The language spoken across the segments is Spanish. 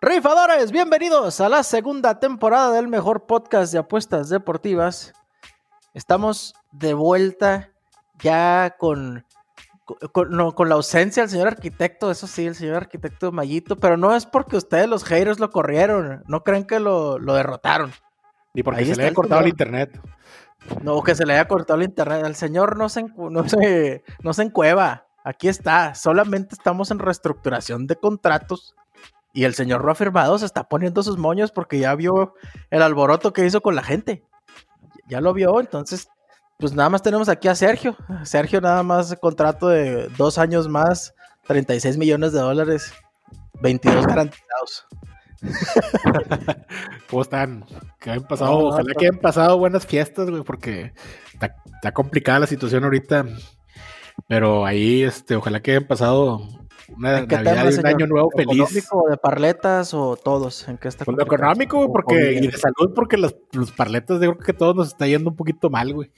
Rifadores, bienvenidos a la segunda temporada del mejor podcast de apuestas deportivas. Estamos de vuelta ya con, con, la ausencia del señor arquitecto, eso sí, el señor arquitecto Mayito, pero no es porque ustedes los haters lo corrieron, no creen que lo, derrotaron. Ni porque se le haya cortado el internet. No, que se le haya cortado el internet. El señor no se, no se, no se encueva. Aquí está. Solamente estamos en reestructuración de contratos y el señor lo ha firmado, se está poniendo sus moños porque ya vio el alboroto que hizo con la gente. Ya lo vio, entonces, pues nada más tenemos aquí a Sergio. Sergio nada más contrato de dos años más, 36 millones de dólares, 22 garantizados. ¿Cómo están? Que hayan pasado, ojalá que hayan pasado buenas fiestas, güey, porque está, está, complicada la situación ahorita. Pero ahí, este, ojalá que hayan pasado una Navidad y un año nuevo feliz. ¿Económico, de parletas o todos? ¿En qué está pues lo económico, porque, y de salud, porque los, los parletas, yo creo que todos nos está yendo un poquito mal, güey.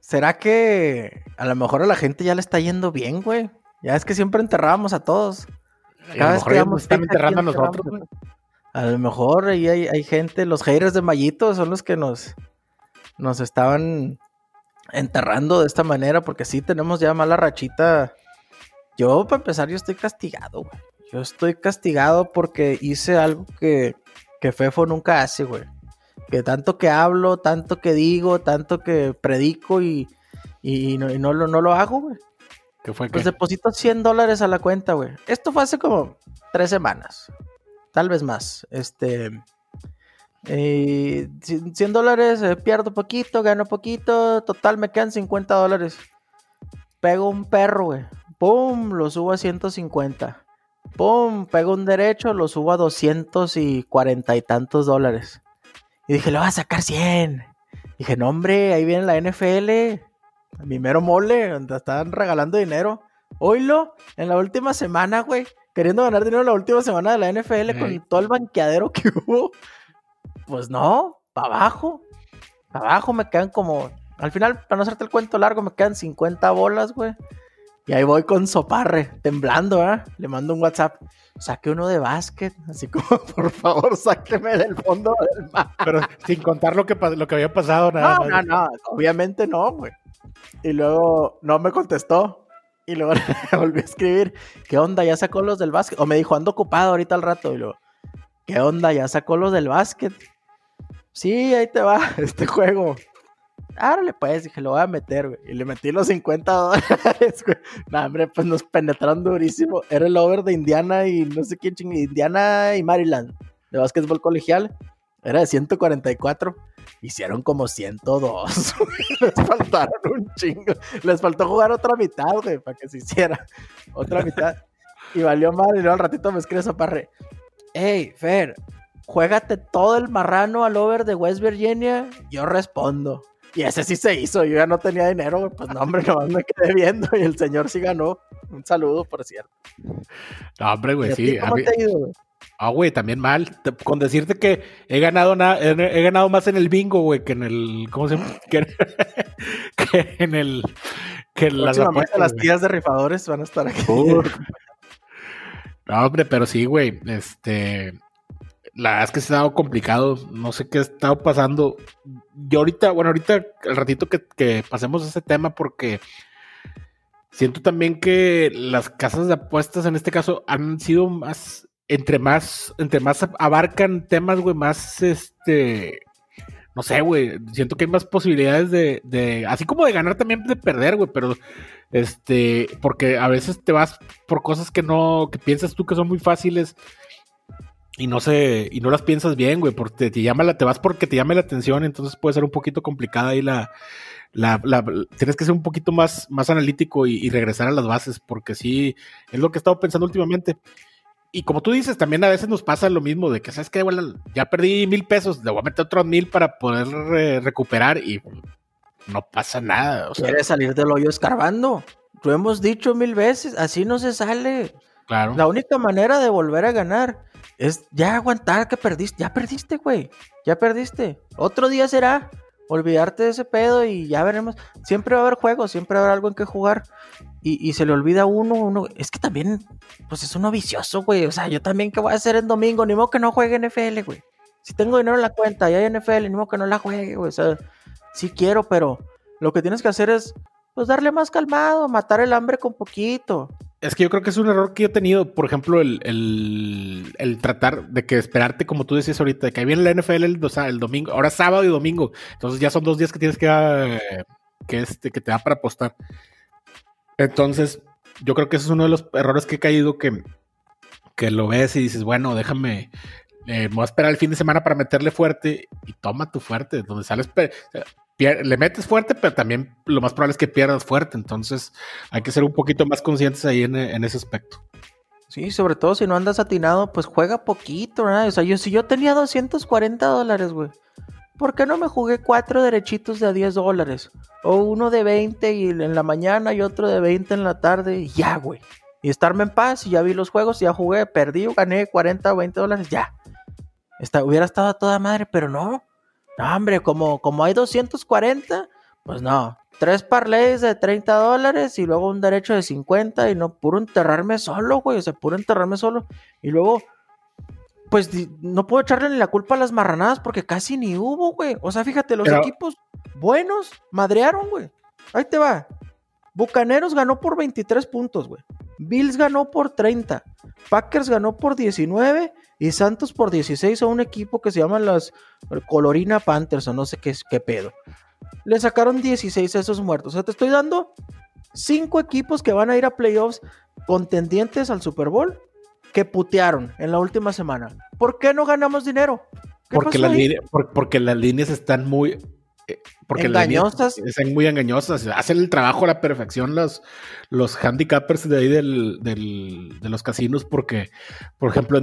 ¿Será que a lo mejor a la gente ya le está yendo bien, güey? Ya es que siempre enterrábamos a todos. Cada vez que nos están enterrando a nosotros, güey. A lo mejor ahí hay, hay, gente, los haters de Mayito son los que nos, nos estaban enterrando de esta manera, porque sí tenemos ya mala rachita yo, para empezar, yo estoy castigado, güey. Yo estoy castigado porque hice algo que, que Fefo nunca hace, güey. Que tanto que hablo, tanto que digo, tanto que predico y, y, no, no, lo, no lo hago, güey. ¿Qué fue? Pues deposito 100 dólares a la cuenta, güey. Esto fue hace como tres semanas. Tal vez más. Este. 100 eh, dólares, eh, pierdo poquito, gano poquito. Total, me quedan 50 dólares. Pego un perro, güey. ¡Pum! Lo subo a 150. ¡Pum! Pego un derecho, lo subo a 240 y tantos dólares. Y dije, lo voy a sacar 100. Dije, no, hombre, ahí viene la NFL. Mi mero mole, donde están regalando dinero. Oílo, en la última semana, güey. Queriendo ganar dinero en la última semana de la NFL con todo el banqueadero que hubo. Pues no, para abajo. Para abajo me quedan como. Al final, para no hacerte el cuento largo, me quedan 50 bolas, güey. Y ahí voy con Soparre, temblando, ¿eh? Le mando un WhatsApp. Saque uno de básquet, así como, por favor, sáqueme del fondo del mar. Pero sin contar lo que, lo que había pasado, nada no, No, no, obviamente no, güey. Y luego no me contestó. Y luego le volví a escribir, ¿qué onda? ¿Ya sacó los del básquet? O me dijo, ando ocupado ahorita al rato. Y luego, ¿qué onda? ¿Ya sacó los del básquet? Sí, ahí te va este juego. Árale, pues, dije, lo voy a meter, güey. Y le metí los 50 dólares, güey. No, hombre, pues nos penetraron durísimo. Era el over de Indiana y no sé quién chingue. Indiana y Maryland, de básquetbol colegial. Era de 144. Hicieron como 102. Les faltaron un chingo. Les faltó jugar otra mitad, güey, para que se hiciera. Otra mitad. Y valió mal. Y luego al ratito me escribe parre. Hey, Fer, juégate todo el marrano al over de West Virginia. Yo respondo. Y ese sí se hizo, yo ya no tenía dinero, pues no, hombre, no me quedé viendo y el señor sí ganó. Un saludo, por cierto. No, hombre, güey, sí. ¿Cómo te güey? Ah, güey, también mal. Con decirte que he ganado he ganado más en el bingo, güey, que en el. ¿Cómo se llama? Que, en el. Que en las las tías de rifadores van a estar aquí. No, hombre, pero sí, güey. Este la verdad es que se ha dado complicado. No sé qué ha estado pasando. Yo ahorita, bueno, ahorita el ratito que, pasemos a ese tema, porque siento también que las casas de apuestas en este caso han sido más, entre más, entre más abarcan temas, güey, más este. No sé, güey. Siento que hay más posibilidades de. Así como de ganar también de perder, güey. Pero. Este. Porque a veces te vas por cosas que no. que piensas tú que son muy fáciles y no sé, y no las piensas bien, güey, porque te, llama la, te vas porque te llame la atención, entonces puede ser un poquito complicada ahí la, la, tienes que ser un poquito más, más analítico y, regresar a las bases, porque sí, es lo que he estado pensando últimamente. Y como tú dices, también a veces nos pasa lo mismo, de que, ¿sabes qué? Bueno, ya perdí mil pesos, le voy a meter otros mil para poder recuperar y no pasa nada. O ¿Quieres salir del hoyo escarbando? Lo hemos dicho mil veces, así no se sale. Claro. La única manera de volver a ganar es ya aguantar que perdiste. Ya perdiste, güey. Ya perdiste. Otro día será. olvidarte de ese pedo y ya veremos. Siempre va a haber juegos, siempre va a haber algo en que jugar. Y, se le olvida uno, uno. Es que también, pues es uno vicioso, güey. O sea, yo también, ¿qué voy a hacer en domingo? Ni modo que no juegue NFL, güey. Si tengo dinero en la cuenta y hay NFL, ni modo que no la juegue, güey. O sea, sí quiero, pero lo que tienes que hacer es, pues darle más calmado, matar el hambre con poquito. Es que yo creo que es un error que yo he tenido, por ejemplo, el, el, tratar de que esperarte, como tú decías ahorita, de que viene la NFL el, el domingo, ahora sábado y domingo, entonces ya son dos días que tienes que, eh, que, este, que te da para apostar. Entonces, yo creo que ese es uno de los errores que he caído, que, que lo ves y dices, bueno, déjame, eh, voy a esperar el fin de semana para meterle fuerte y toma tu fuerte, donde sales, le metes fuerte, pero también lo más probable es que pierdas fuerte. Entonces hay que ser un poquito más conscientes ahí en, ese aspecto. Sí, sobre todo si no andas atinado, pues juega poquito, ¿verdad? O sea, yo, si yo tenía 240 dólares, güey, ¿por qué no me jugué cuatro derechitos de a 10 dólares? O uno de 20 y en la mañana y otro de 20 en la tarde y ya, güey. Y estarme en paz y ya vi los juegos, ya jugué, perdí, gané 40 o 20 dólares, ya. hubiera estado a toda madre, pero no. No, hombre, como, como hay 240, pues no. Tres parlays de 30 dólares y luego un derecho de 50 y no, puro enterrarme solo, güey. O sea, puro enterrarme solo. Y luego, pues no puedo echarle ni la culpa a las marranadas porque casi ni hubo, güey. O sea, fíjate, los equipos buenos madrearon, güey. Ahí te va. Bucaneros ganó por 23 puntos, güey. Bills ganó por 30. Packers ganó por 19 y Santos por 16 a un equipo que se llama las Colorina Panthers o no sé qué, qué pedo. Le sacaron 16 a esos muertos. O sea, te estoy dando 5 equipos que van a ir a playoffs contendientes al Super Bowl que putearon en la última semana. ¿Por qué no ganamos dinero? Porque, porque las líneas están muy eh, porque engañosas. Están muy engañosas. Hacen el trabajo a la perfección los, los handicappers de ahí del, de los casinos, porque, por ejemplo,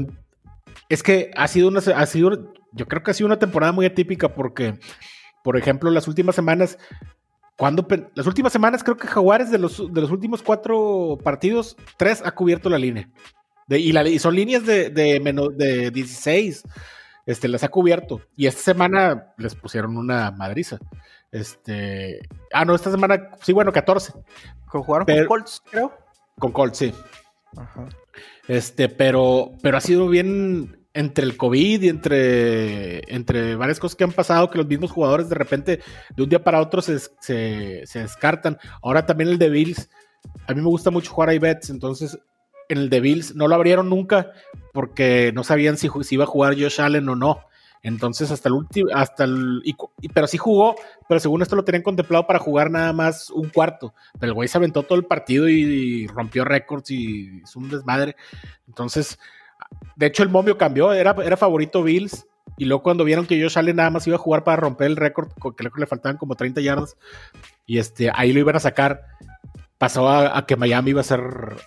es que ha sido una, ha sido, yo creo que ha sido una temporada muy atípica porque, por ejemplo, las últimas semanas, cuando las últimas semanas creo que Jaguares de los, de los últimos cuatro partidos, tres ha cubierto la línea. Y, la, y son líneas de, de, menos, de 16 este, las ha cubierto. Y esta semana les pusieron una madriza. Este, ah, no, esta semana, sí, bueno, 14. ¿Jugaron con Colts, creo? Con Colts, sí. Ajá. Este, pero, pero ha sido bien entre el COVID y entre, entre varias cosas que han pasado, que los mismos jugadores de repente, de un día para otro, se, se, se descartan. Ahora también el de Bills. A mí me gusta mucho jugar a bets, entonces en el de Bills no lo abrieron nunca porque no sabían si, iba a jugar Josh Allen o no. Entonces, hasta el último, hasta el. pero sí jugó, pero según esto lo tenían contemplado para jugar nada más un cuarto. Pero el güey se aventó todo el partido y, rompió récords y hizo un desmadre. Entonces, de hecho, el momio cambió, era, era favorito Bills. Y luego, cuando vieron que Josh Allen nada más iba a jugar para romper el récord, que le faltaban como 30 yardas, y este, ahí lo iban a sacar pasó a, que Miami iba a ser,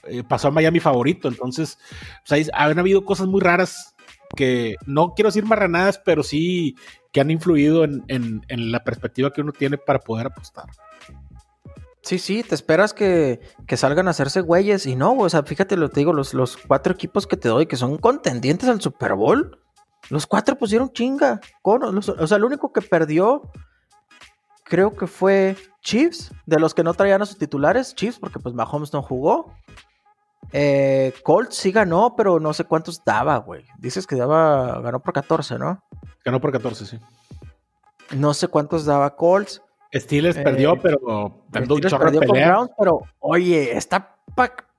eh, pasó a Miami favorito. Entonces, pues han habido cosas muy raras que no quiero decir marranadas, pero sí que han influido en, la perspectiva que uno tiene para poder apostar. Sí, sí, te esperas que, salgan a hacerse güeyes y no, o sea, fíjate lo que te digo, los, los cuatro equipos que te doy que son contendientes al Super Bowl, los cuatro pusieron chinga. o sea, el único que perdió creo que fue Chiefs, de los que no traían a sus titulares, Chiefs, porque pues Mahomes no jugó. Eh, Colts sí ganó, pero no sé cuántos daba, güey. Dices que daba, ganó por 14, ¿no? Ganó por 14, sí. No sé cuántos daba Colts. Steelers perdió, eh, pero Steelers perdió con Browns, pero oye, está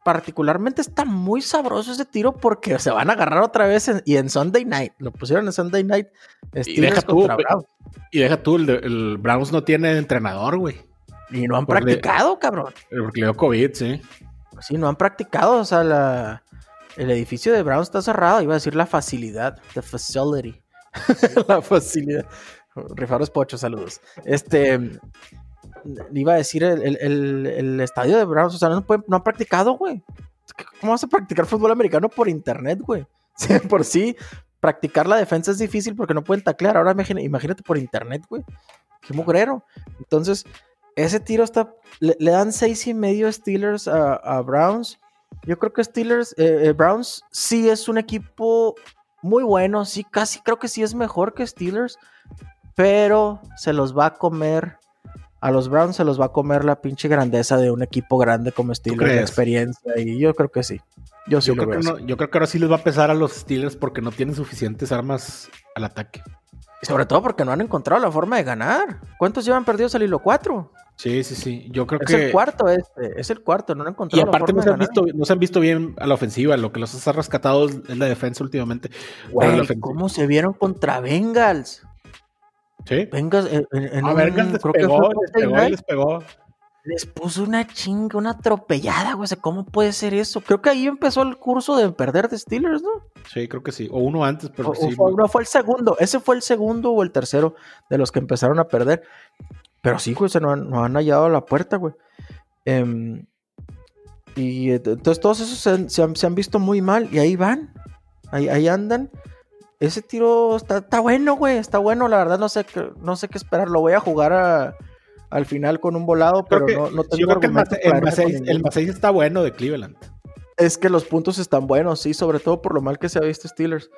particularmente está muy sabroso ese tiro porque se van a agarrar otra vez y en Sunday Night. Lo pusieron en Sunday Night. y deja tú, Y deja tú, el, Browns no tiene entrenador, güey. Y no han practicado, cabrón. Porque le dio COVID, sí. Sí, no han practicado. O sea, el edificio de Browns está cerrado. Iba a decir la facilidad. The facility. la facilidad. Rifaros Pocho, saludos. Este iba a decir el, estadio de Browns, o sea, no, no han practicado, güey. ¿Cómo vas a practicar fútbol americano por internet, güey? por sí, practicar la defensa es difícil porque no pueden taclear. Ahora imagínate, por internet, güey. Qué mugrero. Entonces, ese tiro está. Le, dan seis y medio Steelers a, Browns. Yo creo que Steelers, eh, eh, Browns sí es un equipo muy bueno. Sí, casi creo que sí es mejor que Steelers pero se los va a comer. A los Browns se los va a comer la pinche grandeza de un equipo grande como Steelers, de experiencia, y yo creo que sí. Yo, sí creo que yo creo que ahora sí les va a pesar a los Steelers porque no tienen suficientes armas al ataque. sobre todo porque no han encontrado la forma de ganar. ¿Cuántos llevan perdidos al hilo? ¿Cuatro? Sí, sí, sí. Yo creo es que. Es el cuarto este. Es el cuarto. No han encontrado. Y aparte, no, se han visto, no se han visto bien a la ofensiva. Lo que los ha rescatado es la defensa últimamente. ¿Cómo se vieron contra Bengals? Sí. Bengals en, en a Bengals les pegó, les pegó, les pegó. Les puso una chinga, una atropellada, güey. ¿Cómo puede ser eso? Creo que ahí empezó el curso de perder de Steelers, ¿no? Sí, creo que sí. O uno antes, pero sí. fue, no, fue el segundo. Ese fue el segundo o el tercero de los que empezaron a perder. Pero sí, güey, se nos han, han hallado la puerta, güey. Em, y entonces todos esos se, han, visto muy mal y ahí van. Ahí, andan. Ese tiro está, bueno, güey. Está bueno, la verdad no sé, no sé qué esperar. Lo voy a jugar al final con un volado, pero no, no, tengo Yo creo que el más 6 está bueno de Cleveland. Es que los puntos están buenos, sí, sobre todo por lo mal que se ha visto Steelers.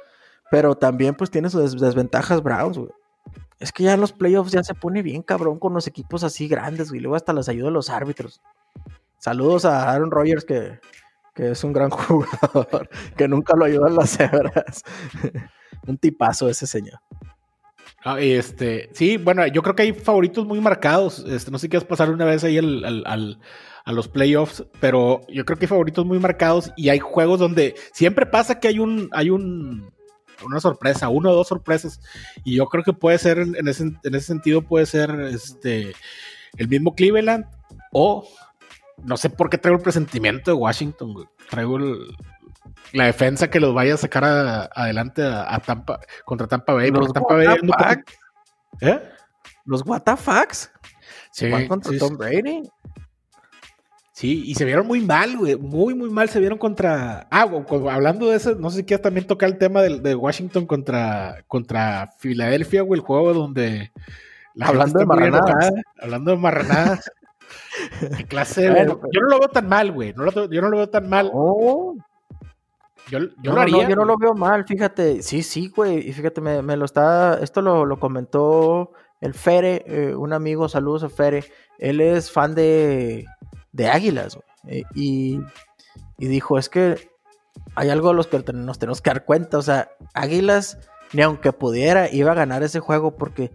Pero también pues tiene sus desventajas Browns, güey. Es que ya en los playoffs ya se pone bien cabrón con los equipos así grandes, güey. Luego hasta les ayuda los árbitros. Saludos a Aaron Rodgers, que, es un gran jugador, que nunca lo ayudan las cebras. Un tipazo ese señor. Ah, este, sí, bueno, yo creo que hay favoritos muy marcados. Este, no sé si quieres pasar una vez ahí a los playoffs, pero yo creo que hay favoritos muy marcados y hay juegos donde siempre pasa que hay un, hay un, una sorpresa, una o dos sorpresas. Y yo creo que puede ser, en ese, en ese sentido, puede ser este el mismo Cleveland o no sé por qué traigo el presentimiento de Washington, Traigo la defensa que los vaya a sacar adelante a, Tampa contra Tampa Bay. Los Tampa Bay ¿Eh? Los WTFs. Sí, contra Tom Brady. Sí, y se vieron muy mal, güey. Muy, muy mal se vieron contra. Ah, hablando de eso, no sé si quieres también tocar el tema de, Washington contra, contra Filadelfia, güey, el juego donde. hablando de marranadas. Hablando de marranadas. Qué clase pues Yo no lo veo tan mal, güey. yo no lo veo tan mal. Yo, yo lo haría. yo no lo veo mal, fíjate. Sí, sí, güey. Y fíjate, me, lo está. Esto lo, comentó el Fere, eh, un amigo. Saludos a Fere. Él es fan de de Águilas, eh, y, dijo, es que hay algo a los que nos tenemos que dar cuenta, o sea, Águilas, ni aunque pudiera, iba a ganar ese juego porque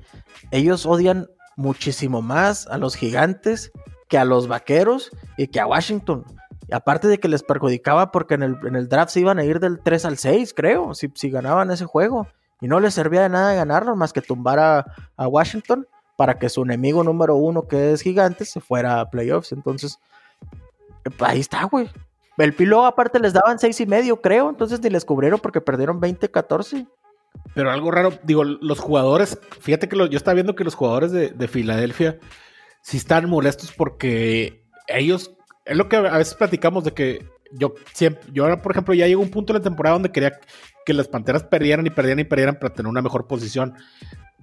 ellos odian muchísimo más a los gigantes que a los vaqueros y que a Washington. Aparte de que les perjudicaba porque en el, en el, draft se iban a ir del 3 al 6, creo, si, si ganaban ese juego. Y no les servía de nada ganarlo más que tumbar a, Washington para que su enemigo número uno, que es Gigantes, se fuera a playoffs. Entonces, ahí está, güey. El pilo aparte les daban seis y medio, creo, entonces ni les cubrieron porque perdieron 20-14. Pero algo raro, digo, los jugadores, fíjate que yo estaba viendo que los jugadores de, Filadelfia sí están molestos porque ellos, es lo que a veces platicamos de que yo siempre, yo ahora, por ejemplo, ya llegó un punto en la temporada donde quería que las Panteras perdieran y perdieran y perdieran para tener una mejor posición.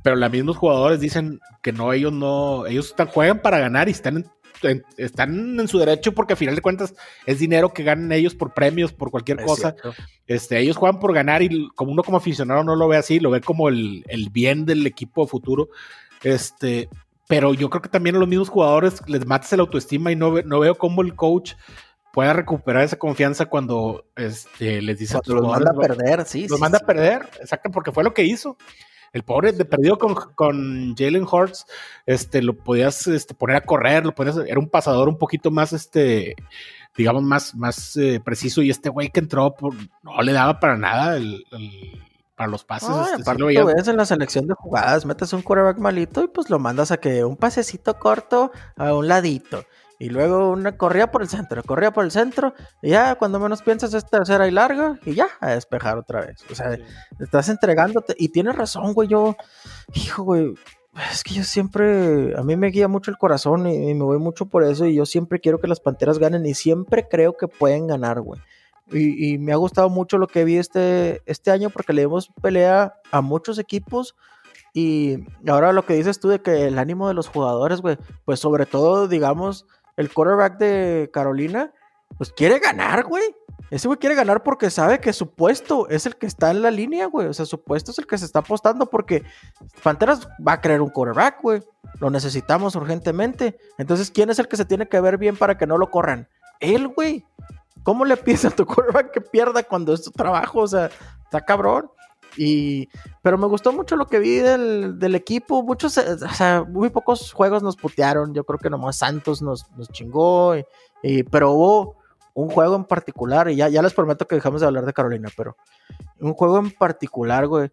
Pero los mismos jugadores dicen que no, ellos no, ellos están, juegan para ganar y están en, están en su derecho porque a final de cuentas es dinero que ganan ellos por premios, por cualquier cosa. Este, ellos juegan por ganar y como uno como aficionado no lo ve así, lo ve como el, bien del equipo futuro. Este, pero yo creo que también a los mismos jugadores les matas la autoestima y no, no veo cómo el coach pueda recuperar esa confianza cuando este, les dice los manda a perder, sí. Los manda a perder, exacto, porque fue lo que hizo. El pobre de perdido con, con Jalen Hurts, este, lo podías este, poner a correr, lo podías, era un pasador un poquito más, este, digamos, más, más eh, preciso. Y este güey que entró, no le daba para nada el, para los pases. este, lo ves en la selección de jugadas, metes un quarterback malito y pues lo mandas a que un pasecito corto a un ladito. Y luego una corría por el centro, corría por el centro, y ya cuando menos piensas es tercera y larga, y ya, a despejar otra vez. O sea, estás entregándote, y tienes razón, güey, yo, hijo, güey, es que yo siempre, a mí me guía mucho el corazón y, me voy mucho por eso, y yo siempre quiero que las Panteras ganen, y siempre creo que pueden ganar, güey. Y, me ha gustado mucho lo que vi este, este año, porque le dimos pelea a muchos equipos, y ahora lo que dices tú de que el ánimo de los jugadores, güey, pues sobre todo, digamos, el quarterback de Carolina, pues quiere ganar, güey. Ese güey quiere ganar porque sabe que su puesto es el que está en la línea, güey. O sea, su puesto es el que se está apostando porque Panteras va a querer un quarterback, güey. Lo necesitamos urgentemente. Entonces, ¿quién es el que se tiene que ver bien para que no lo corran? Él, güey. ¿Cómo le pides a tu quarterback que pierda cuando es tu trabajo? O sea, está cabrón. Y, pero me gustó mucho lo que vi del, equipo. Muchos, eh, o sea, muy pocos juegos nos putearon. Yo creo que nomás Santos nos, nos chingó. Y, pero hubo un juego en particular, y ya, ya les prometo que dejamos de hablar de Carolina, pero un juego en particular, güey,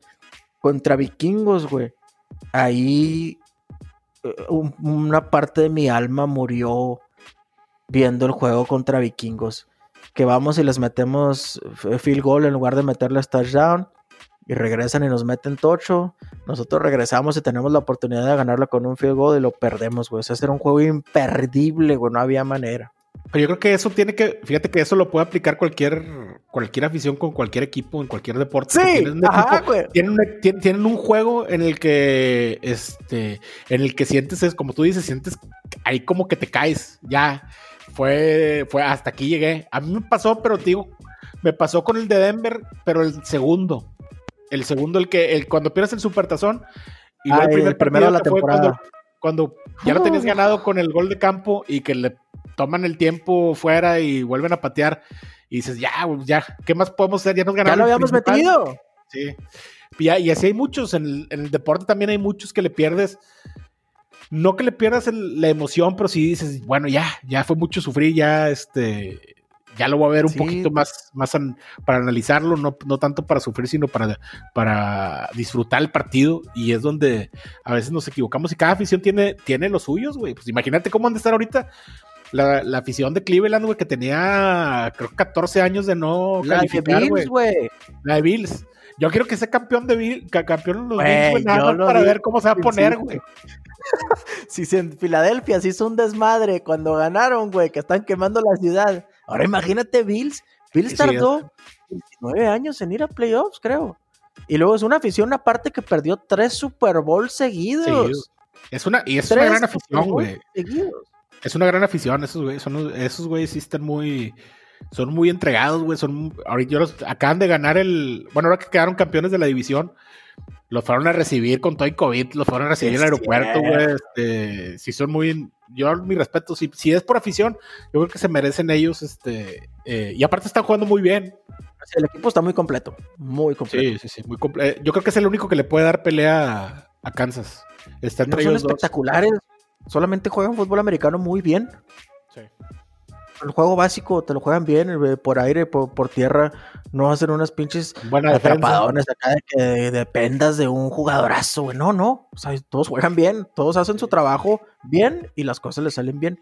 contra vikingos, güey. Ahí eh, una parte de mi alma murió viendo el juego contra vikingos. Que vamos y les metemos field goal en lugar de meterles touchdown y regresan y nos meten tocho. Nosotros regresamos y tenemos la oportunidad de ganarlo con un field goal y lo perdemos, güey. O sea, era un juego imperdible, güey. No había manera. Pero yo creo que eso tiene que, fíjate que eso lo puede aplicar cualquier, cualquier afición con cualquier equipo, en cualquier deporte. Sí, ajá, güey. Tienen, un juego en el que, este, en el que sientes, es como tú dices, sientes ahí como que te caes, ya. Fue, fue, hasta aquí llegué. A mí me pasó, pero te digo, me pasó con el de Denver, pero el segundo. El segundo, el que, el, cuando pierdes el supertazón, y ah, el primer el primero de la temporada. Cuando, ya lo tenías ganado con el gol de campo y que le toman el tiempo fuera y vuelven a patear y dices, ya, ya, ¿qué más podemos hacer? Ya nos ganamos. Ya lo habíamos metido. Sí. Y, así hay muchos, en el, deporte también hay muchos que le pierdes, no que le pierdas la emoción, pero si dices, bueno, ya, ya fue mucho sufrir, ya, este, ya lo voy a ver un poquito más, más para analizarlo, no, no, tanto para sufrir, sino para, para disfrutar el partido. Y es donde a veces nos equivocamos y cada afición tiene, tiene los suyos, güey. Pues imagínate cómo han de estar ahorita la, afición de Cleveland, güey, que tenía, creo, 14 años de no la calificar, de Bills, güey. La de Bills. Yo quiero que sea campeón de Bills, campeón de los Bills, güey, nada más para ver cómo se va a poner, güey. si en Filadelfia se hizo un desmadre cuando ganaron, güey, que están quemando la ciudad. Ahora imagínate Bills. Bills tardó 29 años en ir a playoffs, creo. Y luego es una afición aparte que perdió tres Super Bowls seguidos. Es una, y es una gran afición, güey. Es una gran afición, esos güeyes, son, esos güeyes sí están muy, son muy entregados, güey, son, ahorita acaban de ganar el, bueno, ahora que quedaron campeones de la división, los fueron a recibir con todo el COVID, los fueron a recibir en el aeropuerto, güey, este, sí son muy, yo mi respeto, si, si es por afición, yo creo que se merecen ellos, este, eh, y aparte están jugando muy bien. El equipo está muy completo, muy completo. Sí, sí, sí, muy completo. Eh, yo creo que es el único que le puede dar pelea a, Kansas. Están son espectaculares, solamente juegan fútbol americano muy bien. Sí. El juego básico te lo juegan bien, eh, por aire, por, tierra, no hacen unas pinches atrapadones acá de que dependas de un jugadorazo, güey. No, no. O sea, todos juegan bien, todos hacen su trabajo bien y las cosas les salen bien.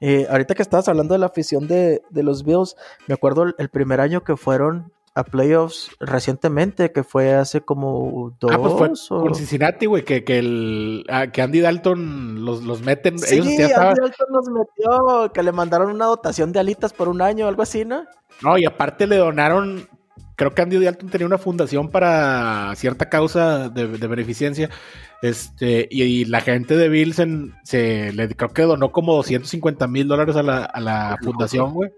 Eh, ahorita que estabas hablando de la afición de, de los Bills, me acuerdo el primer año que fueron a playoffs recientemente, que fue hace como dos. Ah, pues fue con Cincinnati, güey, que, que, el, ah, que Andy Dalton los, los meten. Sí, Andy Dalton los metió, que le mandaron una dotación de alitas por un año, algo así, ¿no? No, y aparte le donaron creo que Andy Dalton tenía una fundación para cierta causa de, beneficencia. Este, y, la gente de Bills se le creo que donó como 250 mil dólares a la, fundación, güey,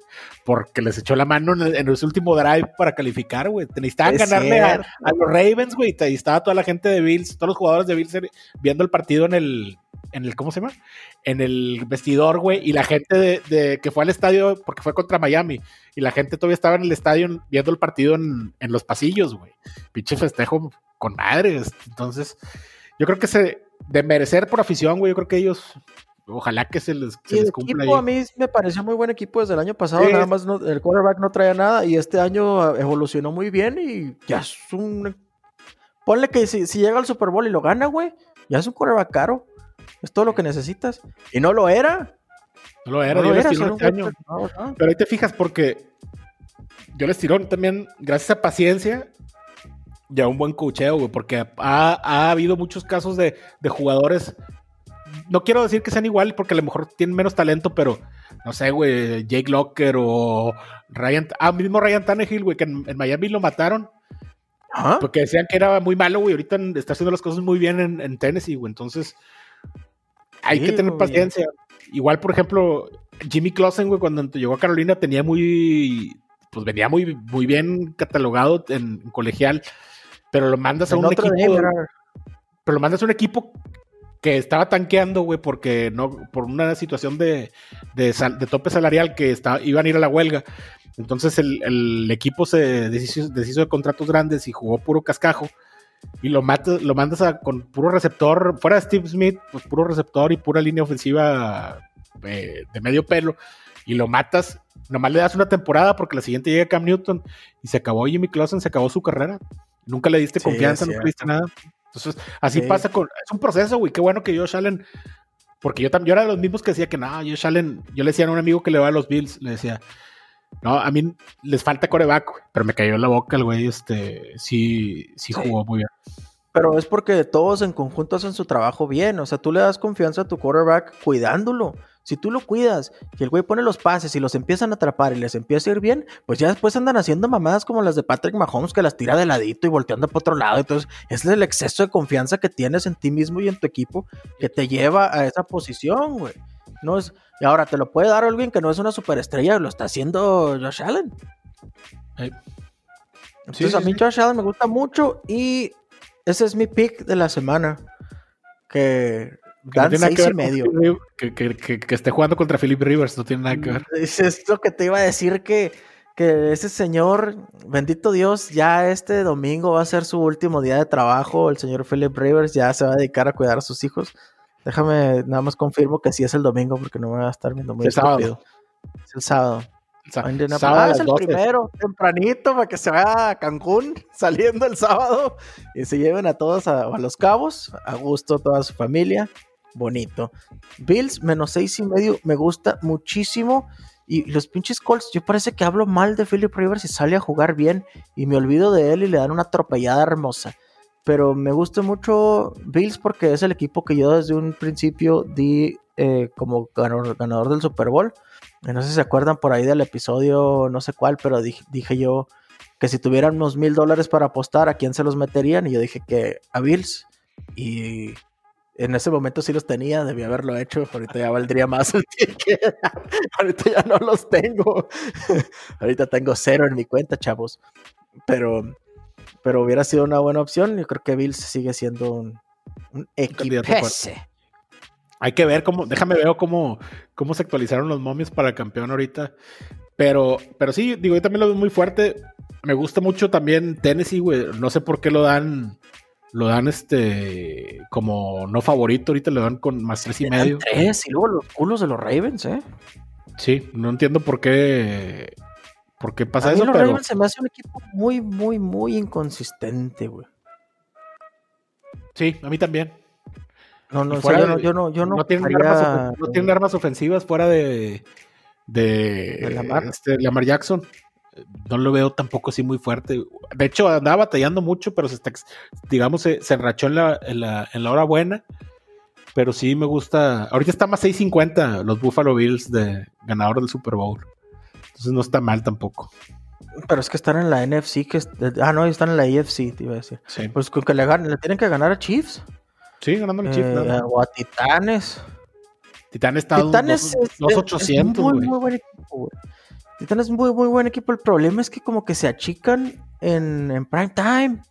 porque les echó la mano en, el, ese último drive para calificar, güey. Necesitaban ganarle a, los Ravens, güey, y estaba toda la gente de Bills, todos los jugadores de Bills viendo el partido en el, en el, ¿cómo se llama? En el vestidor, güey, y la gente de, que fue al estadio, porque fue contra Miami, y la gente todavía estaba en el estadio viendo el partido en, los pasillos, güey. Pinche festejo con madres. Entonces, yo creo que se, de merecer por afición, güey, yo creo que ellos, ojalá que se les, se el Equipo, a mí me pareció muy buen equipo desde el año pasado, nada más el quarterback no traía nada, y este año evolucionó muy bien y ya es un... Ponle que si, si llega al Super Bowl y lo gana, güey, ya es un quarterback caro. Es todo lo que necesitas. Y no lo era. No lo era, no era, este año. Pero ahí te fijas porque yo les tiró también, gracias a paciencia y a un buen cocheo, güey, porque ha, habido muchos casos de, jugadores. No quiero decir que sean igual porque a lo mejor tienen menos talento, pero no sé, güey, Jake Locker o Ryan, ah, mismo Ryan Tannehill, güey, que en, Miami lo mataron. Porque decían que era muy malo, güey. Ahorita está haciendo las cosas muy bien en, en Tennessee, güey. Entonces, hay que tener paciencia. Igual, por ejemplo, Jimmy Clausen, güey, cuando llegó a Carolina tenía muy. pues venía muy, muy bien catalogado en, colegial, pero lo mandas a un equipo. pero lo mandas a un equipo que estaba tanqueando, güey, porque no, por una situación de, de, tope salarial que estaba, iban a ir a la huelga. Entonces el, equipo se deshizo, de contratos grandes y jugó puro cascajo. Y lo, matas, lo mandas a, con puro receptor, fuera de Steve Smith, pues puro receptor y pura línea ofensiva eh, de medio pelo. Y lo matas, nomás le das una temporada porque la siguiente llega Cam Newton y se acabó Jimmy Clausen, se acabó su carrera. Nunca le diste confianza, no le diste nada. Entonces, así pasa con. Es un proceso, güey. Qué bueno que Josh Allen. Porque yo, yo era de los mismos que decía que no, Josh Allen. Yo le decía a un amigo que le va a los Bills, le decía, no, a mí les falta coreback, pero me cayó en la boca el güey. Este, sí, sí, jugó muy bien. Pero es porque todos en conjunto hacen su trabajo bien. O sea, tú le das confianza a tu quarterback cuidándolo. Si tú lo cuidas y el güey pone los pases y los empiezan a atrapar y les empieza a ir bien, pues ya después andan haciendo mamadas como las de Patrick Mahomes que las tira de ladito y volteando para otro lado. Entonces, es el exceso de confianza que tienes en ti mismo y en tu equipo que te lleva a esa posición, güey. No es, y ahora te lo puede dar alguien que no es una superestrella, lo está haciendo Josh Allen. Entonces, a mí Josh Allen me gusta mucho y ese es mi pick de la semana. Que Dan seis y medio. Que, esté jugando contra Philip Rivers, no tiene nada que ver. Es lo que te iba a decir que, que ese señor, bendito Dios, ya este domingo va a ser su último día de trabajo. El señor Philip Rivers ya se va a dedicar a cuidar a sus hijos. Déjame, nada más confirmo que sí es el domingo porque no me va a estar viendo muy el sábado. Es el sábado. Ah, es el primero, tempranito, para que se vaya a Cancún saliendo el sábado y se lleven a todos a, a Los Cabos, a gusto toda su familia bonito. Bills menos seis y medio me gusta muchísimo. Y los pinches Colts, yo parece que hablo mal de Philip Rivers y sale a jugar bien y me olvido de él y le dan una atropellada hermosa. Pero me gusta mucho Bills porque es el equipo que yo desde un principio di eh, como ganador, del Super Bowl. No sé si se acuerdan por ahí del episodio, no sé cuál, pero dije, yo que si tuvieran unos mil dólares para apostar, ¿a quién se los meterían? Y yo dije que a Bills. Y en ese momento sí los tenía, debía haberlo hecho. Ahorita ya valdría más. Ahorita ya no los tengo. Ahorita tengo cero en mi cuenta, chavos. Pero, pero hubiera sido una buena opción. Yo creo que Bills sigue siendo un, un Hay que ver cómo, déjame ver cómo, cómo se actualizaron los momios para el campeón ahorita. Pero, pero sí, digo, yo también lo veo muy fuerte. Me gusta mucho también Tennessee, güey. No sé por qué lo dan lo dan este como no favorito, ahorita le dan con más tres y medio. Tres, y luego los culos de los Ravens, ¿eh? Sí, no entiendo por qué por qué pasa eso, los pero... Ravens se me hace un equipo muy, muy, muy inconsistente, güey. Sí, a mí también. No, no, yo, no yo no, yo no, no tienen, armas, no tienen armas ofensivas fuera de de, de Lamar. Este, Lamar Jackson no lo veo tampoco así muy fuerte. De hecho, andaba batallando mucho, pero se está, digamos, se, enrachó en la, en, la, en la hora buena. Pero sí me gusta. Ahorita está más 6.50 los Buffalo Bills de ganador del Super Bowl. Entonces no está mal tampoco. Pero es que están en la NFC, que ah, no, están en la AFC, te iba a decir. Pues con que le ganen, le tienen que ganar a Chiefs. Sí, ganando a Chiefs. Eh, o a Titanes. Titanes está Titanes 2.800, muy, muy buen equipo, Titanes es muy, muy buen equipo. El problema es que como que se achican en, en prime time.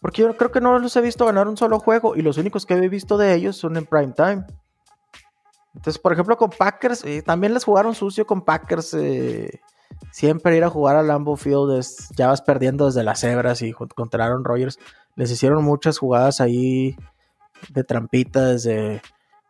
Porque yo creo que no los he visto ganar un solo juego y los únicos que he visto de ellos son en prime time. Entonces, por ejemplo, con Packers, eh, también les jugaron sucio con Packers. Eh, siempre ir a jugar a Lambeau Field, ya vas perdiendo desde las cebras y contra Aaron Rodgers. Les hicieron muchas jugadas ahí de trampita desde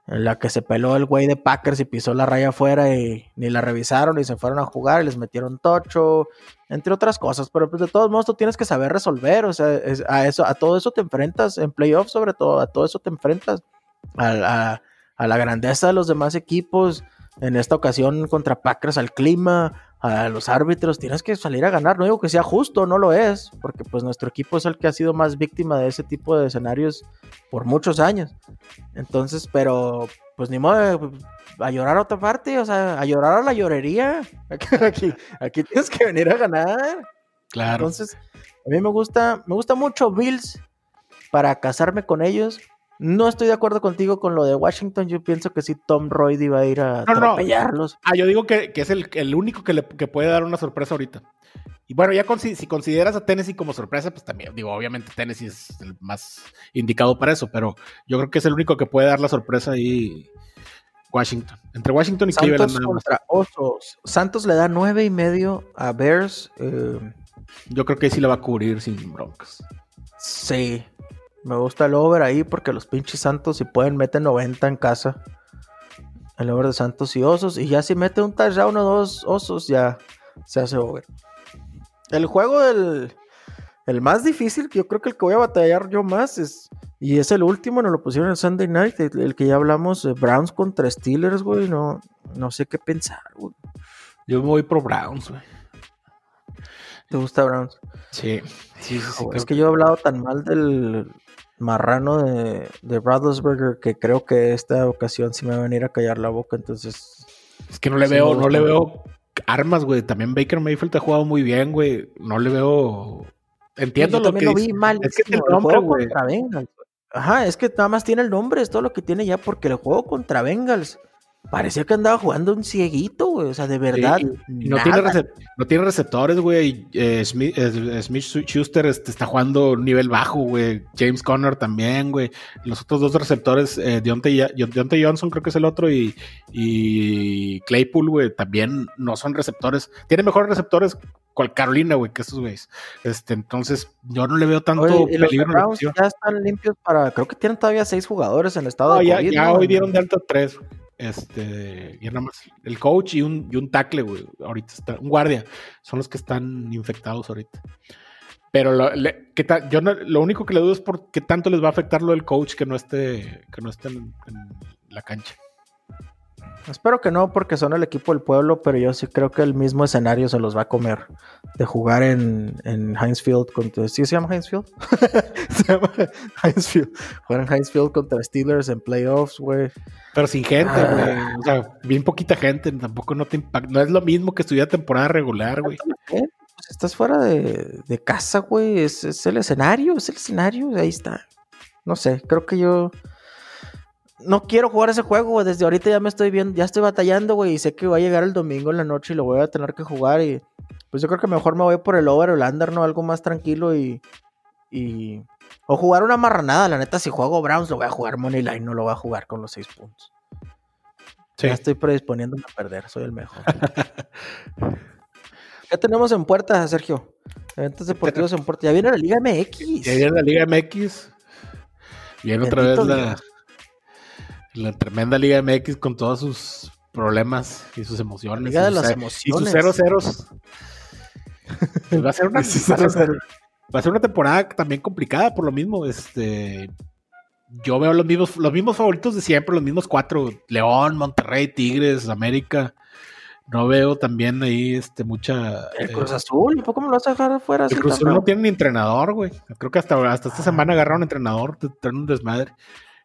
la que se peló el güey de Packers y pisó la raya afuera y ni la revisaron y se fueron a jugar y les metieron tocho, entre otras cosas. Pero pues de todos modos tú tienes que saber resolver, o sea, a, eso, a todo eso te enfrentas, en playoffs sobre todo, a todo eso te enfrentas, a, a la grandeza de los demás equipos, en esta ocasión contra Packers al clima, a los árbitros, tienes que salir a ganar. No digo que sea justo, no lo es, porque pues nuestro equipo es el que ha sido más víctima de ese tipo de escenarios por muchos años. Entonces, pero pues ni modo a llorar a otra parte, o sea, a llorar a la llorería. Aquí, aquí, tienes que venir a ganar. Claro. Entonces, a mí me gusta, me gusta mucho Bills para casarme con ellos. No estoy de acuerdo contigo con lo de Washington. Yo pienso que sí, Tom Brady va a ir a atropellarlos. Ah, yo digo que, es el, único que, le, puede dar una sorpresa ahorita. Y bueno, ya si consideras a Tennessee como sorpresa, pues también, digo, obviamente Tennessee es el más indicado para eso, pero yo creo que es el único que puede dar la sorpresa ahí. Washington. Entre Washington y Santos Cleveland. Osos. Santos le da nueve y medio a Bears. Eh, yo creo que sí la va a cubrir sin broncas. Sí. Me gusta el over ahí porque los pinches Santos, si pueden, meten 90 en casa. El over de Santos y Osos. Y ya si mete un touchdown o dos Osos, ya se hace over. El juego del. El más difícil, yo creo que el que voy a batallar yo más es. Y es el último, nos lo pusieron en Sunday night, el, que ya hablamos, Browns contra Steelers, güey. No, no sé qué pensar, güey. Yo me voy por Browns, güey. ¿Te gusta Browns? Sí. sí, sí, es que yo he hablado tan mal del marrano de, de que creo que esta ocasión sí me va a venir a callar la boca, entonces... Es que no le veo, no le veo armas, güey. También Baker Mayfield ha jugado muy bien, güey. No le veo... Entiendo lo que... Lo vi mal. Es que el nombre, güey. Ajá, es que nada más tiene el nombre, es todo lo que tiene ya, porque el juego contra Bengals Parecía que andaba jugando un cieguito, güey. O sea, de verdad. no, tiene receptores, güey. Eh, Smith, eh, Smith, Schuster este, está jugando nivel bajo, güey. James Conner también, güey. Los otros dos receptores, eh, Deontay, Johnson creo que es el otro, y, y Claypool, güey, también no son receptores. Tiene mejores receptores cual Carolina, güey, que esos güeyes. Este, entonces, yo no le veo tanto peligro. ya están limpios para. Creo que tienen todavía seis jugadores en estado de. Ya, ya hoy dieron de alta tres. Este, y nada más el coach y un, y un tackle, güey, ahorita está, un guardia, son los que están infectados ahorita. Pero lo, yo lo único que le dudo es por qué tanto les va a afectar lo del coach que no esté, que no esté en la cancha. Espero que no, porque son el equipo del pueblo, pero yo sí creo que el mismo escenario se los va a comer. De jugar en, en Heinz Field contra. ¿Sí se llama Heinz Field? se llama Heinz Field. Jugar en Heinz Field contra Steelers en playoffs, güey. Pero sin gente, ah. güey. O sea, bien poquita gente. Tampoco no te impacta. No es lo mismo que estudiar temporada regular, güey. Pues estás fuera de, de casa, güey. Es, es el escenario, es el escenario. Ahí está. No sé, creo que yo no quiero jugar ese juego, güey. Desde ahorita ya me estoy viendo, ya estoy batallando, güey. Y sé que va a llegar el domingo en la noche y lo voy a tener que jugar. Y pues yo creo que mejor me voy por el over o el under, ¿no? Algo más tranquilo y. y... O jugar una marranada. La neta, si juego Browns, lo voy a jugar Money Line, no lo voy a jugar con los seis puntos. Ya estoy predisponiéndome a perder, soy el mejor. ¿Qué tenemos en puerta, Sergio? Eventos deportivos en puerta. Ya viene la Liga MX. Ya viene la Liga MX. Viene otra vez la. La tremenda Liga MX con todos sus problemas y sus emociones. Liga de las emociones. Y sus ceros ceros. Pues va a ser una, va a ser una temporada también complicada por lo mismo. Este, yo veo los mismos, los mismos favoritos de siempre, los mismos cuatro: León, Monterrey, Tigres, América. No veo también ahí este, mucha. El Cruz eh, Azul, ¿por me lo vas a dejar afuera? El Cruz Azul no tiene ni entrenador, güey. Creo que hasta, hasta esta semana agarraron entrenador, traen un desmadre.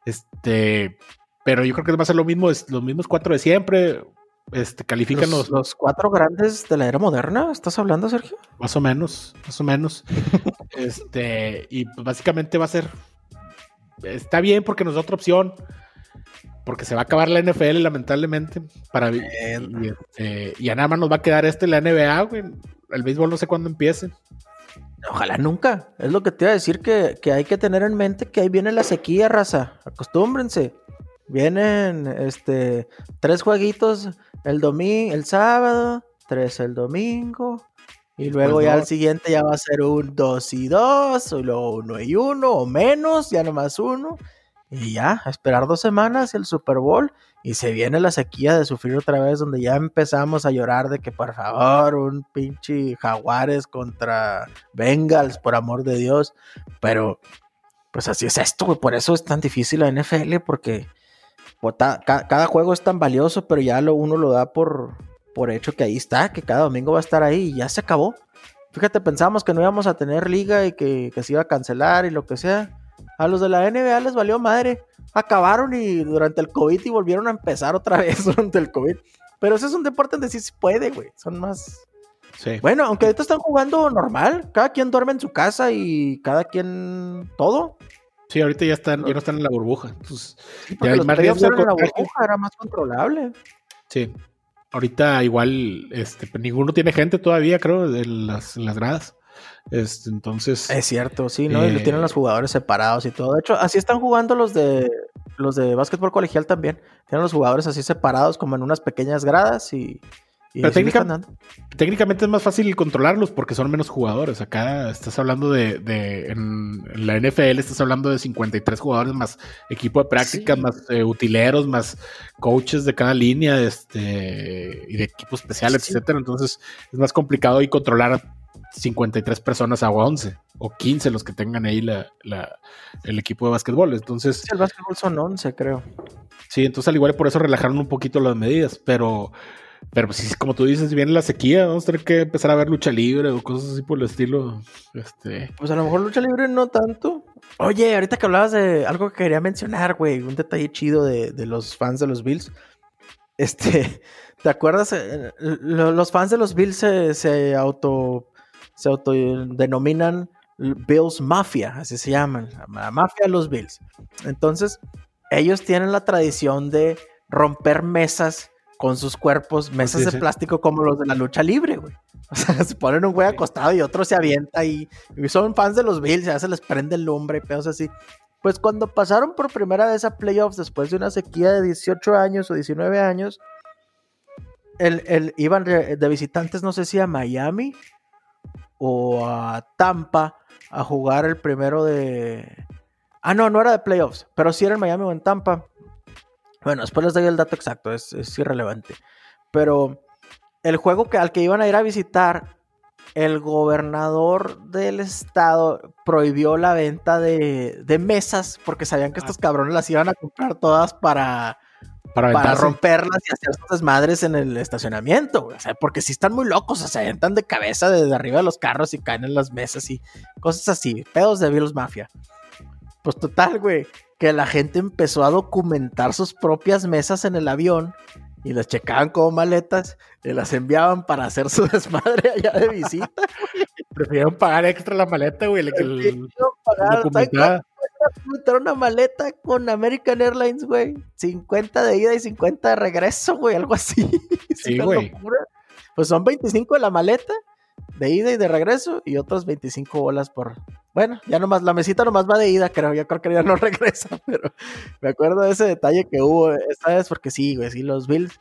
Este, pero yo creo que va a ser lo mismo, es, los mismos cuatro de siempre. Este, califican los, los, cuatro grandes de la era moderna, ¿estás hablando, Sergio? Más o menos, más o menos. este, y pues básicamente va a ser. Está bien porque nos da otra opción. Porque se va a acabar la NFL, lamentablemente. Para, y, este, y, a nada más nos va a quedar este la NBA, güey. El béisbol no sé cuándo empiece. Ojalá nunca. Es lo que te iba a decir que, que hay que tener en mente que ahí viene la sequía, raza. Acostúmbrense. Vienen este tres jueguitos el domingo, el sábado, tres el domingo. Y luego ya el siguiente ya va a ser un 2 y 2, o luego 1 y 1, o menos, ya nomás uno. Y ya, a esperar dos semanas el Super Bowl. Y se viene la sequía de sufrir otra vez, donde ya empezamos a llorar de que por favor, un pinche Jaguares contra Bengals, por amor de Dios. Pero, pues así es esto, güey. Por eso es tan difícil la NFL, porque cada juego es tan valioso, pero ya lo, uno lo da por, por hecho que ahí está, que cada domingo va a estar ahí y ya se acabó. Fíjate, pensábamos que no íbamos a tener liga y que, se iba a cancelar y lo que sea. A los de la NBA les valió madre. Acabaron y durante el COVID y volvieron a empezar otra vez durante el COVID. Pero ese es un deporte donde sí se puede, güey. Son más. Sí. Bueno, aunque ahorita están jugando normal. Cada quien duerme en su casa y cada quien. Todo. Sí, ahorita ya están, ya no están en la burbuja. Entonces, ya hay más riesgo en la burbuja, era más controlable. Sí. Ahorita igual, este, pues, ninguno tiene gente todavía, creo, en las, las gradas. Este, entonces. Es cierto, sí, ¿no? y tienen eh, los jugadores separados y todo. De hecho, así están jugando los de los de básquetbol colegial también. Tienen los jugadores así separados, como en unas pequeñas gradas y, pero técnicamente es más fácil controlarlos porque son menos jugadores. Acá estás hablando de, en, la NFL estás hablando de 53 jugadores más equipo de práctica, más eh, utileros, más coaches de cada línea este, y de equipos especiales, etcétera. Entonces es más complicado y controlar 53 personas a 11 o 15 los que tengan ahí la, el equipo de básquetbol. Entonces, el básquetbol son 11, creo. Sí, entonces al igual por eso relajaron un poquito las medidas, pero pero pues como tú dices, viene la sequía, vamos a tener que empezar a ver lucha libre o cosas así por el estilo. Este. Pues a lo mejor lucha libre no tanto. Oye, ahorita que hablabas de algo que quería mencionar, güey, un detalle chido de, los fans de los Bills. Este, ¿te acuerdas? Eh, los fans de los Bills se, se auto se autodenominan Bills Mafia, así se llaman, la mafia de los Bills. Entonces, ellos tienen la tradición de romper mesas con sus cuerpos, mesas de plástico como los de la lucha libre, güey. O sea, se ponen un güey acostado y otro se avienta y, son fans de los Bills, ya se les prende el lumbre y pedos así. Pues cuando pasaron por primera vez a playoffs después de una sequía de 18 años o 19 años, el, iban de, visitantes, no sé si a Miami o a Tampa a jugar el primero de... Ah, no, no era de playoffs, pero sí era en Miami o en Tampa. Bueno, después les doy el dato exacto, es, irrelevante. Pero el juego que, al que iban a ir a visitar, el gobernador del estado prohibió la venta de, mesas porque sabían que estos ah. cabrones las iban a comprar todas para, para, romperlas y hacer sus desmadres en el estacionamiento. O sea, porque si están muy locos, o sea, entran de cabeza desde arriba de los carros y caen en las mesas y cosas así. Pedos de Bills Mafia. Pues total, güey que la gente empezó a documentar sus propias mesas en el avión y las checaban como maletas y las enviaban para hacer su desmadre allá de visita. Prefirieron pagar extra la maleta, güey. El, pagar, una maleta con American Airlines, güey. 50 de ida y 50 de regreso, güey, algo así. Sí, güey. Pues son 25 de la maleta de ida y de regreso y otros 25 bolas por. Bueno, ya nomás, la mesita nomás va de ida, creo. Yo creo que ya no regresa, pero me acuerdo de ese detalle que hubo esta vez, porque sí, güey, sí, los Bills,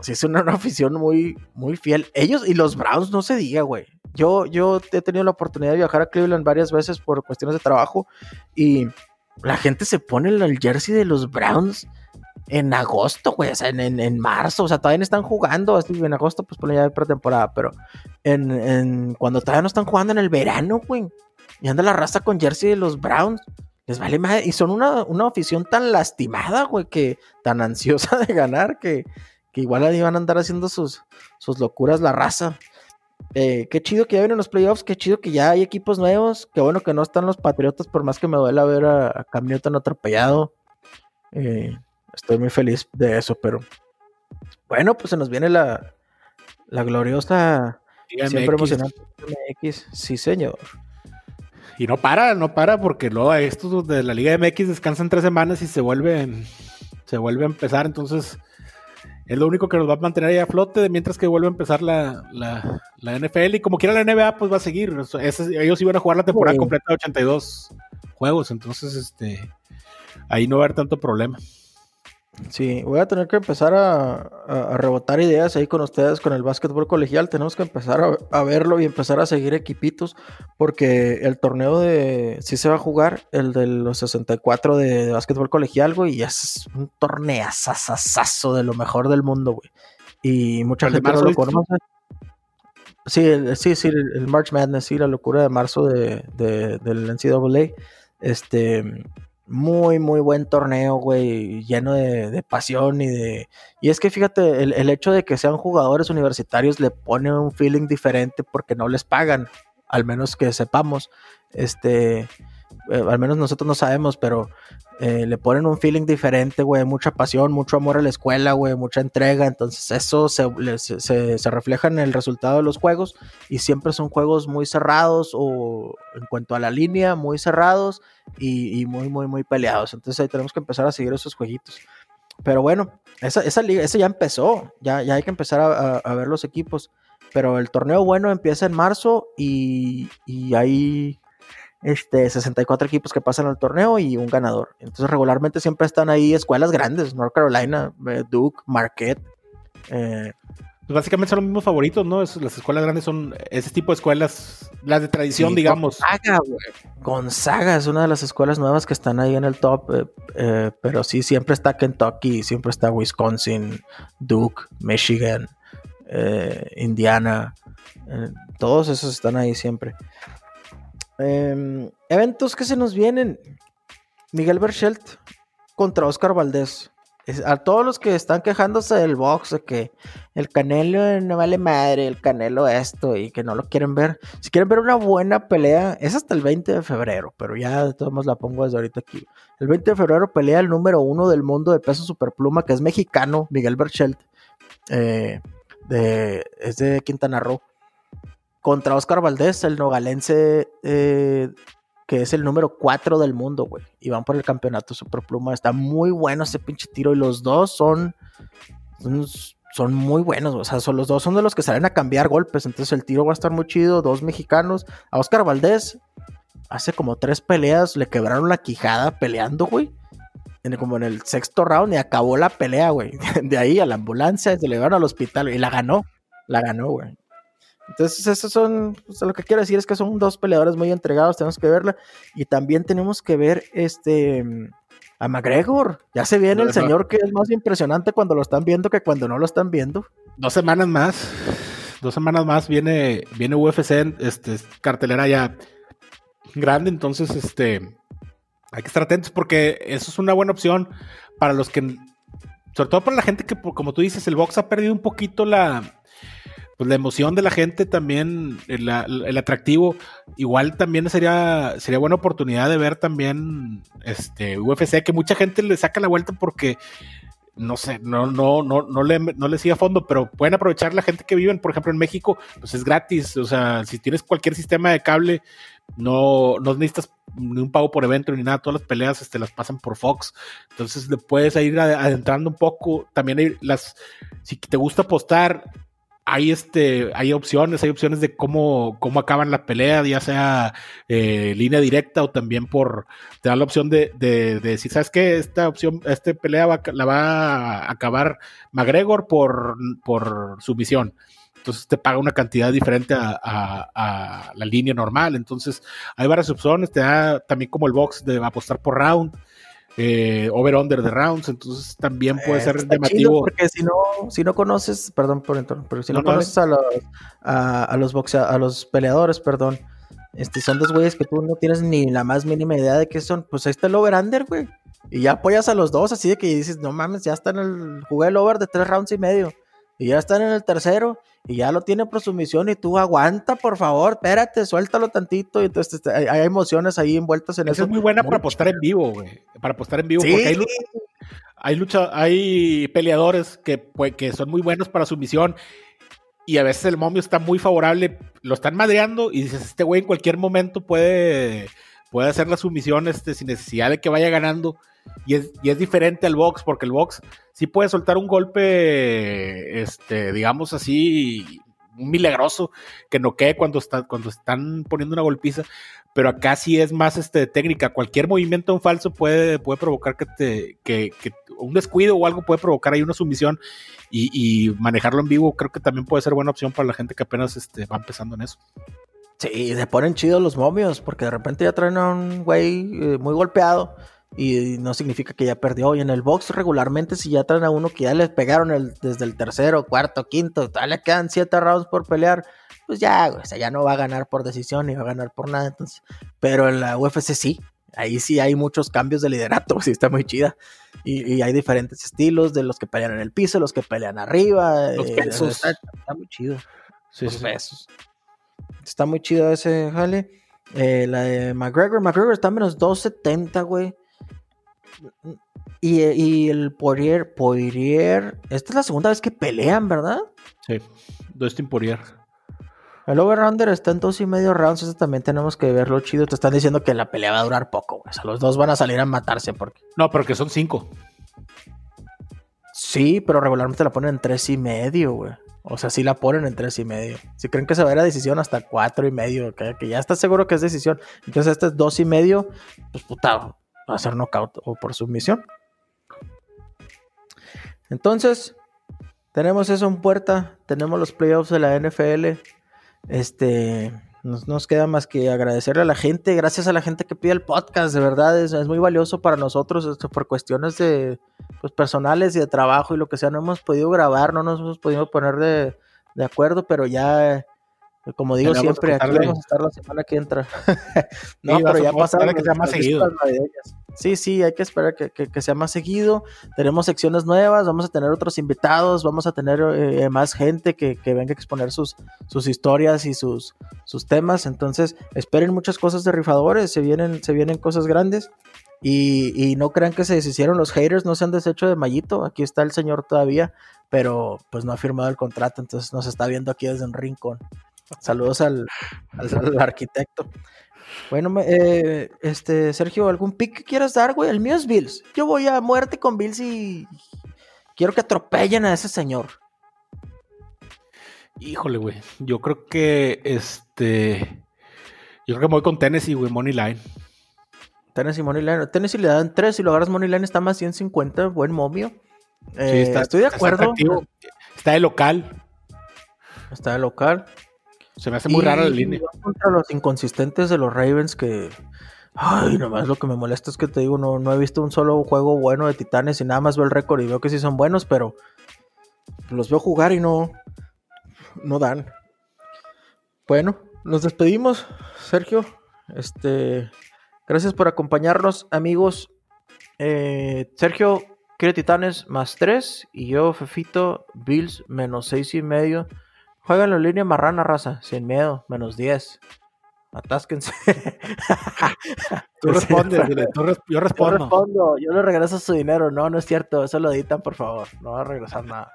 sí, es una, afición muy, muy fiel. Ellos y los Browns, no se diga, güey. Yo, yo he tenido la oportunidad de viajar a Cleveland varias veces por cuestiones de trabajo y la gente se pone el jersey de los Browns en agosto, güey, o sea, en, marzo, o sea, todavía no están jugando, en agosto, pues por ya pretemporada, pero en, cuando todavía no están jugando en el verano, güey, y anda la raza con jersey de los Browns, les vale más, y son una, una afición tan lastimada, güey, que tan ansiosa de ganar, que, que igual ahí van a andar haciendo sus, sus locuras la raza. Eh, qué chido que ya vienen los playoffs, qué chido que ya hay equipos nuevos, qué bueno que no están los Patriotas, por más que me duela ver a, a Cam Newton atropellado. Eh, estoy muy feliz de eso, pero bueno, pues se nos viene la, la gloriosa, siempre emocionante MX, sí señor. Y no para, no para, porque luego estos de la Liga MX descansan tres semanas y se vuelven, se vuelve a empezar, entonces es lo único que nos va a mantener ahí a flote mientras que vuelve a empezar la, la, NFL y como quiera la NBA pues va a seguir, ellos iban a jugar la temporada completa de 82 juegos, entonces este ahí no va a haber tanto problema. Sí, voy a tener que empezar a, rebotar ideas ahí con ustedes con el básquetbol colegial. Tenemos que empezar a, verlo y empezar a seguir equipitos porque el torneo de sí se va a jugar, el de los 64 de, de básquetbol colegial, güey, y es un torneazazazazo de lo mejor del mundo, güey. Y mucha gente no lo conoce. Sí, sí, sí, el, March Madness, sí, la locura de marzo de, del NCAA. Este, muy, muy buen torneo, güey, lleno de, pasión y de... Y es que fíjate, el, hecho de que sean jugadores universitarios le pone un feeling diferente porque no les pagan, al menos que sepamos. Este... eh, al menos nosotros no sabemos, pero eh, le ponen un feeling diferente, güey, mucha pasión, mucho amor a la escuela, güey, mucha entrega, entonces eso se, se, refleja en el resultado de los juegos y siempre son juegos muy cerrados o en cuanto a la línea, muy cerrados y, muy, muy, muy peleados, entonces ahí tenemos que empezar a seguir esos jueguitos. Pero bueno, esa, esa liga, esa ya empezó, ya, ya hay que empezar a, ver los equipos. Pero el torneo bueno empieza en marzo y, y hay este, 64 equipos que pasan al torneo y un ganador. Entonces regularmente siempre están ahí escuelas grandes, North Carolina, eh, Duke, Marquette. Eh, pues básicamente son los mismos favoritos, ¿no? las escuelas grandes son ese tipo de escuelas, las de tradición, digamos. Gonzaga, Gonzaga es una de las escuelas nuevas que están ahí en el top, eh, pero sí, siempre está Kentucky, siempre está Wisconsin, Duke, Michigan, Indiana. todos esos están ahí siempre. Em, eventos que se nos vienen. Miguel Berchelt contra Oscar Valdés. a todos los que están quejándose del box, de que el Canelo no vale madre, el Canelo esto y que no lo quieren ver. Si quieren ver una buena pelea, es hasta el 20 de febrero, pero ya de todos modos la pongo desde ahorita aquí. El 20 de febrero pelea el número uno del mundo de peso superpluma, que es mexicano, Miguel Berchelt. Eh, es de Quintana Roo contra Oscar Valdés, el nogalense, eh, que es el número 4 del mundo, güey. Y van por el campeonato Superpluma. Está muy bueno ese pinche tiro. Y los dos son, son, muy buenos. O sea, son, los dos son de los que salen a cambiar golpes. Entonces el tiro va a estar muy chido. Dos mexicanos. A Oscar Valdés, hace como tres peleas, le quebraron la quijada peleando, güey. como en el sexto round y acabó la pelea, güey. De ahí a la ambulancia, se le llevaron al hospital y la ganó. La ganó, güey. Entonces, eso son, lo que quiero decir es que son dos peleadores muy entregados, tenemos que verla. Y también tenemos que ver este a McGregor. Ya se viene el señor que es más impresionante cuando lo están viendo que cuando no lo están viendo. Dos semanas más, dos semanas más viene, viene UFC, este, cartelera ya grande, entonces este hay que estar atentos porque eso es una buena opción para los que, sobre todo para la gente que, como tú dices, el box ha perdido un poquito la, pues la emoción de la gente también, el, atractivo, igual también sería, sería buena oportunidad de ver también este UFC, que mucha gente le saca la vuelta porque no sé, no, no, no, no le, no le sigue a fondo, pero pueden aprovechar la gente que vive, por ejemplo, en México, pues es gratis. O sea, si tienes cualquier sistema de cable, no, no necesitas ni un pago por evento ni nada, todas las peleas este, las pasan por Fox. Entonces le puedes ir adentrando un poco. También hay las, si te gusta apostar, hay este, hay opciones, hay opciones de cómo, cómo acaban la pelea, ya sea eh, línea directa o también por, te da la opción de, de, decir, ¿sabes qué? Esta opción, esta pelea la va a acabar McGregor por, por sumisión. Entonces te paga una cantidad diferente a, a, la línea normal. Entonces hay varias opciones, te da también como el box de apostar por round eh, over-under de rounds, entonces también puede ser llamativo. Porque si no, si no conoces, perdón por entonces, pero si no, conoces a los, a, los a los peleadores, perdón, este, son dos güeyes que tú no tienes ni la más mínima idea de qué son, pues ahí está el over-under, güey. Y ya apoyas a los dos, así de que dices, no mames, ya está en el, jugué el over de tres rounds y medio. Y ya están en el tercero y ya lo tiene por sumisión y tú aguanta, por favor, espérate, suéltalo tantito. Y entonces este, hay, emociones ahí envueltas en eso. es muy buena para apostar en vivo, güey. Para apostar en vivo, porque hay, hay, lucha, hay peleadores que, pues, que son muy buenos para sumisión y a veces el momio está muy favorable, lo están madreando y dices, este güey en cualquier momento puede, puede hacer la sumisión este, sin necesidad de que vaya ganando. Y es, diferente al box, porque el box sí puede soltar un golpe, este, digamos así, milagroso, que no quede cuando, está, cuando están poniendo una golpiza, pero acá sí es más este, técnica. Cualquier movimiento en falso puede, puede provocar que, un descuido o algo puede provocar ahí una sumisión y, manejarlo en vivo creo que también puede ser buena opción para la gente que apenas va empezando en eso. Sí, se ponen chidos los momios, porque de repente ya traen a un güey eh, muy golpeado y no significa que ya perdió. Y en el box regularmente si ya traen a uno que ya les pegaron el, desde el tercero, cuarto, quinto, le quedan siete rounds por pelear, pues ya, o sea, ya no va a ganar por decisión ni va a ganar por nada. Entonces, pero en la UFC sí, ahí sí hay muchos cambios de liderato, sí está muy chida. Y, hay diferentes estilos de los que pelean en el piso, los que pelean arriba. Los eh, Está, muy chido. Sí, los Está muy chido ese jale. Eh, la de McGregor, McGregor está a menos 270, güey. Y, y, el Poirier, Poirier, esta es la segunda vez que pelean, ¿verdad? Sí, Dustin Poirier. El over-under está en dos y medio rounds, eso también tenemos que verlo chido. Te están diciendo que la pelea va a durar poco, güey. O sea, los dos van a salir a matarse porque... No, porque son cinco. Sí, pero regularmente la ponen en tres y medio, güey. O sea, sí la ponen en tres y medio. Si creen que se va a ir a decisión hasta cuatro y medio, que, ya está seguro que es decisión. Entonces este es dos y medio, pues puta, va a ser knockout o por sumisión. Entonces, tenemos eso en puerta. Tenemos los playoffs de la NFL. Este, nos, nos, queda más que agradecerle a la gente, gracias a la gente que pide el podcast, de verdad es, es muy valioso para nosotros esto, por cuestiones de pues, personales y de trabajo y lo que sea, no hemos podido grabar, no nos hemos podido poner de, de acuerdo, pero ya, como digo siempre, aquí vamos a estar la semana que entra. no, sí, pero ya pasaron que sea más seguido. Sí, sí, hay que esperar que, que, que, sea más seguido. Tenemos secciones nuevas, vamos a tener otros invitados, vamos a tener eh, más gente que, que, venga a exponer sus, sus historias y sus, sus temas. Entonces, esperen muchas cosas de rifadores, se vienen, se vienen cosas grandes. Y, y, no crean que se deshicieron los haters, no se han deshecho de Mayito. Aquí está el señor todavía, pero pues no ha firmado el contrato, entonces nos está viendo aquí desde un rincón. Saludos al, al, al arquitecto. Bueno, eh, este, Sergio, ¿algún pick que quieras dar, güey? El mío es Bills. Yo voy a muerte con Bills y quiero que atropellen a ese señor. Híjole, güey. Yo creo que este. Yo creo que me voy con Tennessee, güey, Money Line. Tennessee Money Line. Tennessee le dan 3, si lo agarras Money Line está más 150, buen momio. Eh, sí, está, estoy de acuerdo. Está, está de local. Está de local. Se me hace muy y, raro la línea. Contra los inconsistentes de los Ravens que. Ay, nomás lo que me molesta es que te digo, no, no he visto un solo juego bueno de Titanes y nada más veo el récord y veo que sí son buenos, pero los veo jugar y no, no dan. Bueno, nos despedimos, Sergio. Este, gracias por acompañarnos, amigos. Eh, Sergio quiere Titanes más 3 y yo, Fefito, Bills menos 6 y medio. Juegan en línea marrana, raza, sin miedo, menos 10. Atásquense. tú respondes, dile, tú res yo respondo. Yo respondo, yo le regreso su dinero. No, no es cierto, eso lo editan, por favor. No va a regresar nada.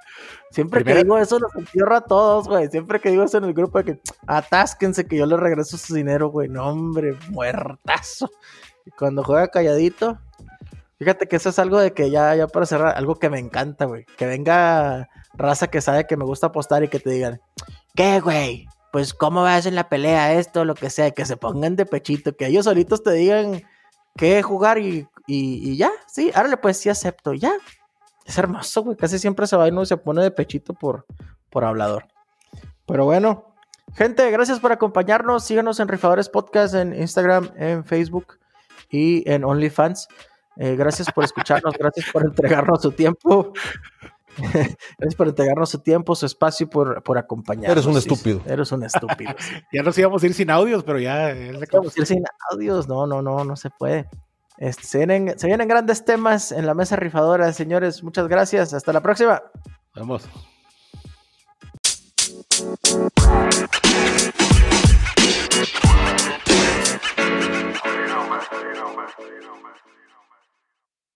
Siempre Primero... que digo eso, los entierro a todos, güey. Siempre que digo eso en el grupo, de que atásquense que yo le regreso su dinero, güey. No, hombre, muertazo. Y cuando juega calladito, fíjate que eso es algo de que ya, ya para cerrar, algo que me encanta, güey. Que venga raza que sabe que me gusta apostar y que te digan, ¿qué, güey? Pues, ¿cómo vas en la pelea? Esto, lo que sea, que se pongan de pechito, que ellos solitos te digan qué jugar y, y, ya, sí, ahora pues sí acepto, ya. Es hermoso, güey, casi siempre se va y no se pone de pechito por, por hablador. Pero bueno, gente, gracias por acompañarnos. Síganos en Rifadores Podcast en Instagram, en Facebook y en OnlyFans. Eh, gracias por escucharnos, gracias por entregarnos su tiempo. Gracias por entregarnos su tiempo, su espacio y por, por acompañarnos. Eres un estúpido. Sí, eres un estúpido. Sí. ya nos íbamos a ir sin audios, pero ya. Nos íbamos a ir sin audios. No, no, no, no se puede. Este, se, vienen, se vienen grandes temas en la mesa rifadora, señores. Muchas gracias. Hasta la próxima. Vamos. You know, man. You know, man.